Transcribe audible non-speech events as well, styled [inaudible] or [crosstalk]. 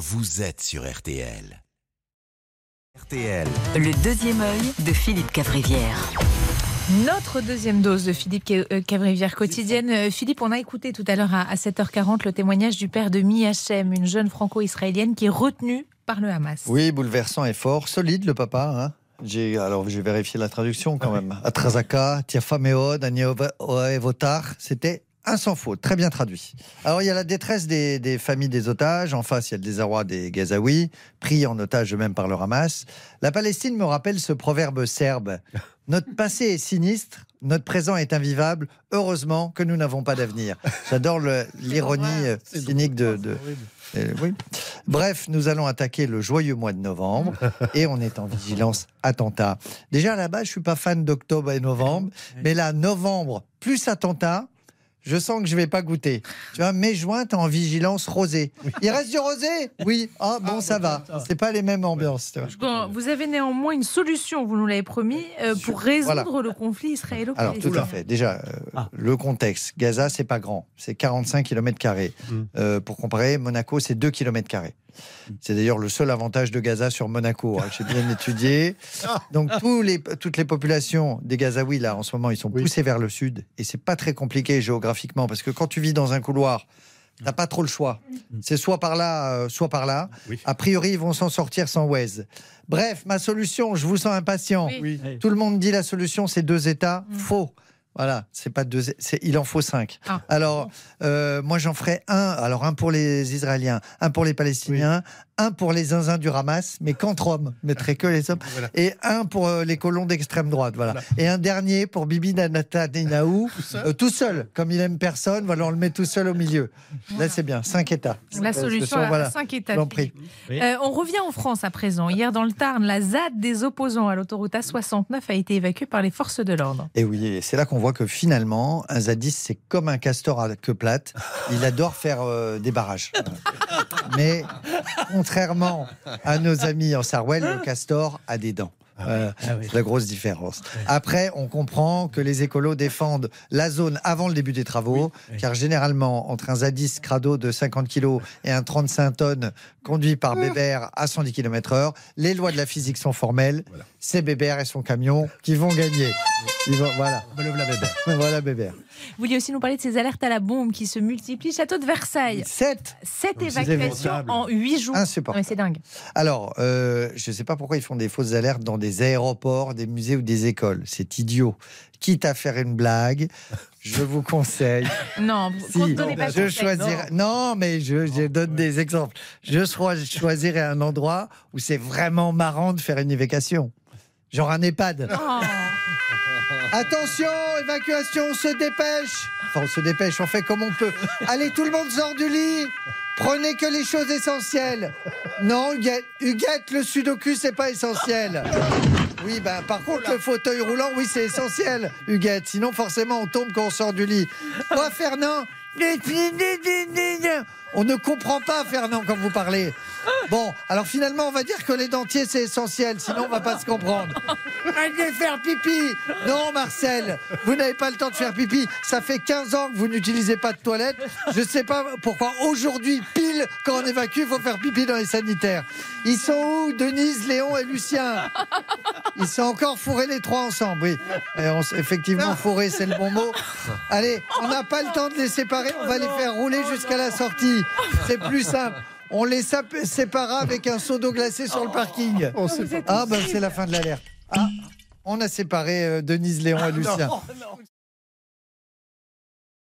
vous êtes sur RTL. RTL. Le deuxième œil de Philippe Cavrivière. Notre deuxième dose de Philippe euh, Cavrivière quotidienne. Euh, Philippe, on a écouté tout à l'heure à à 7h40 le témoignage du père de Mi Hachem, une jeune franco-israélienne qui est retenue par le Hamas. Oui, bouleversant et fort. Solide, le papa. Hein j'ai, alors, j'ai vérifié la traduction quand même. Atrazaka, Tiafa Meod, Votar. C'était un sans faute, très bien traduit. Alors, il y a la détresse des, des familles des otages. En face, il y a le désarroi des Gazaouis, pris en otage eux-mêmes par le Hamas. La Palestine me rappelle ce proverbe serbe. Notre passé est sinistre, notre présent est invivable. Heureusement que nous n'avons pas d'avenir. J'adore l'ironie euh, cynique de, de- euh, oui. Bref, nous allons attaquer le joyeux mois de novembre [laughs] et on est en vigilance attentat. Déjà à la base, je suis pas fan d'octobre et novembre, mais là, novembre plus attentat. Je sens que je vais pas goûter. Tu vois, mai juin, t'es en vigilance rosé. Il reste du rosé? Oui. Ah bon, ça va. C'est pas les mêmes ambiances. Bon, vous avez néanmoins une solution, vous nous l'avez promis, euh, pour résoudre Voilà. le conflit Alors, israélo-palestinien. tout à fait. Déjà, euh, le contexte. Gaza, c'est pas grand. C'est 45 km. Euh, pour comparer, Monaco, c'est 2 km. C'est d'ailleurs le seul avantage de Gaza sur Monaco. hein, J'ai bien [laughs] étudié. Donc, tous les, toutes les populations des Gazaouis, là, en ce moment, ils sont poussés vers le sud. Et c'est pas très compliqué géographiquement. Parce que quand tu vis dans un couloir, T'as pas trop le choix. C'est soit par là, euh, soit par là. A priori, ils vont s'en sortir sans Waze. Bref, ma solution, je vous sens impatient. Oui. Tout le monde dit la solution, c'est deux États. Faux. Voilà, c'est pas deux. c'est- Il en faut cinq. Ah. Alors, euh, moi, j'en ferai un. Alors, un pour les Israéliens, un pour les Palestiniens, un pour les zinzins du Hamas, mais qu'entre hommes, [laughs] je mettrai que les hommes, et un pour euh, les colons d'extrême droite. Voilà. Et un dernier pour Bibi Netanyahu, euh, tout seul, comme il aime personne. Voilà, on le met tout seul au milieu. Là, c'est bien. Cinq États. La Euh, solution sont, à voilà, 5 je états. prie. Euh, on revient en France à présent. Hier, dans le Tarn, la ZAD des opposants à l'autoroute A69 a été évacuée par les forces de l'ordre. Et oui, et c'est là qu'on voit que finalement, un zadiste, c'est comme un castor à queue plate. Il adore faire euh, des barrages. Mais contrairement à nos amis en Sarwell, le castor a des dents. Euh, C'est la grosse différence. Après, on comprend que les écolos défendent la zone avant le début des travaux, car généralement, entre un zadiste crado de 50 kg et un 35 tonnes conduit par Bébert à 110 km/h, les lois de la physique sont formelles. C'est Bébert et son camion qui vont gagner. Vont- voilà. Voilà Bébert. [laughs] Vous vouliez aussi nous parler de ces alertes à la bombe qui se multiplient. Château de Versailles. 7 Sept c'est évacuations en 8 jours. Insupportable. C'est dingue. Alors, euh, je ne sais pas pourquoi ils font des fausses alertes dans des aéroports, des musées ou des écoles. C'est idiot. Quitte à faire une blague, je vous conseille. [laughs] Non, Si, compte donnez pas je choisirais. Non, mais je, je donne des exemples. Je choisirais un endroit où c'est vraiment marrant de faire une évacuation. Genre un EHPAD. Oh. [laughs] Attention, évacuation, on se dépêche. Enfin, on se dépêche, on fait comme on peut. [laughs] Allez, tout le monde sort du lit. Prenez que les choses essentielles. Non, Huguette, Huguette, le sudoku, c'est pas essentiel. [laughs] Oui, ben, par contre, le fauteuil roulant, oui, c'est essentiel, Huguette. Sinon, forcément, on tombe quand on sort du lit. Quoi, Fernand On ne comprend pas, Fernand, quand vous parlez. Bon, alors finalement, on va dire que les dentiers, c'est essentiel. Sinon, on va pas se comprendre. [laughs] Allez faire pipi Non, Marcel, vous n'avez pas le temps de faire pipi. Ça fait 15 ans que vous n'utilisez pas de toilette. Je sais pas pourquoi aujourd'hui, pile, quand on évacue, il faut faire pipi dans les sanitaires. Ils sont où, Denise, Léon et Lucien? Ils sont encore fourrés les trois ensemble, oui. Et on s- effectivement, fourrés, c'est le bon mot. Allez, on n'a pas le temps de les séparer, on va les faire rouler jusqu'à la sortie. C'est plus simple. On les séparera avec un seau d'eau glacée sur le parking. Ah, ben c'est la fin de l'alerte. Ah, on a séparé euh, Denise, Léon et Lucien.